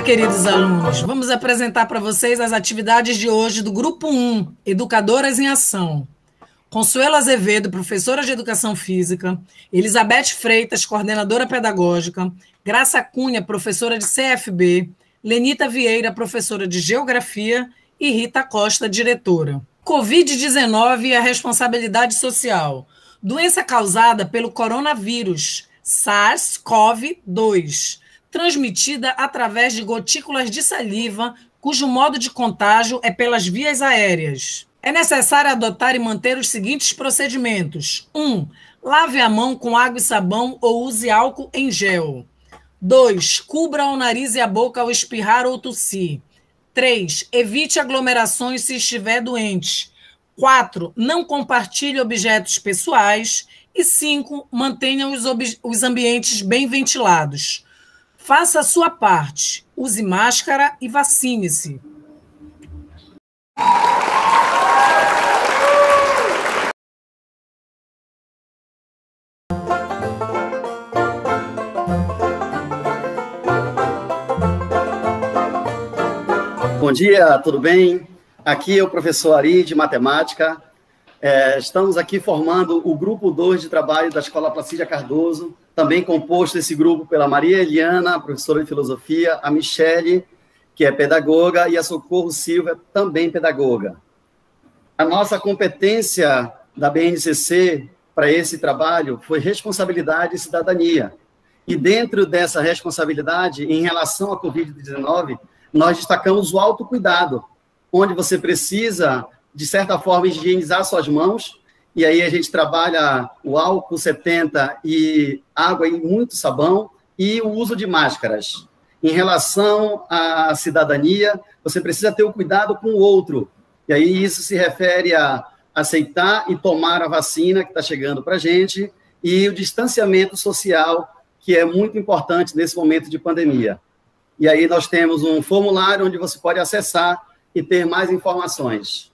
Olá, queridos alunos. Vamos apresentar para vocês as atividades de hoje do Grupo 1, Educadoras em Ação. Consuelo Azevedo, professora de Educação Física, Elizabeth Freitas, coordenadora pedagógica, Graça Cunha, professora de CFB, Lenita Vieira, professora de Geografia e Rita Costa, diretora. Covid-19 e a responsabilidade social. Doença causada pelo coronavírus SARS-CoV-2 transmitida através de gotículas de saliva, cujo modo de contágio é pelas vias aéreas. É necessário adotar e manter os seguintes procedimentos: 1. Um, lave a mão com água e sabão ou use álcool em gel. 2. Cubra o nariz e a boca ao espirrar ou tossir. 3. Evite aglomerações se estiver doente. 4. Não compartilhe objetos pessoais. E 5. Mantenha os, os ambientes bem ventilados. Faça a sua parte. Use máscara e vacine-se. Bom dia, tudo bem? Aqui é o professor Ari, de Matemática. É, estamos aqui formando o grupo 2 de trabalho da Escola Placídia Cardoso, também composto esse grupo pela Maria Eliana, professora de filosofia, a Michele, que é pedagoga, e a Socorro Silva, também pedagoga. A nossa competência da BNCC para esse trabalho foi responsabilidade e cidadania. E dentro dessa responsabilidade, em relação à Covid-19, nós destacamos o autocuidado, onde você precisa de certa forma, higienizar suas mãos. E aí a gente trabalha o álcool 70 e água e muito sabão e o uso de máscaras. Em relação à cidadania, você precisa ter o cuidado com o outro. E aí isso se refere a aceitar e tomar a vacina que está chegando para a gente e o distanciamento social, que é muito importante nesse momento de pandemia. E aí nós temos um formulário onde você pode acessar e ter mais informações.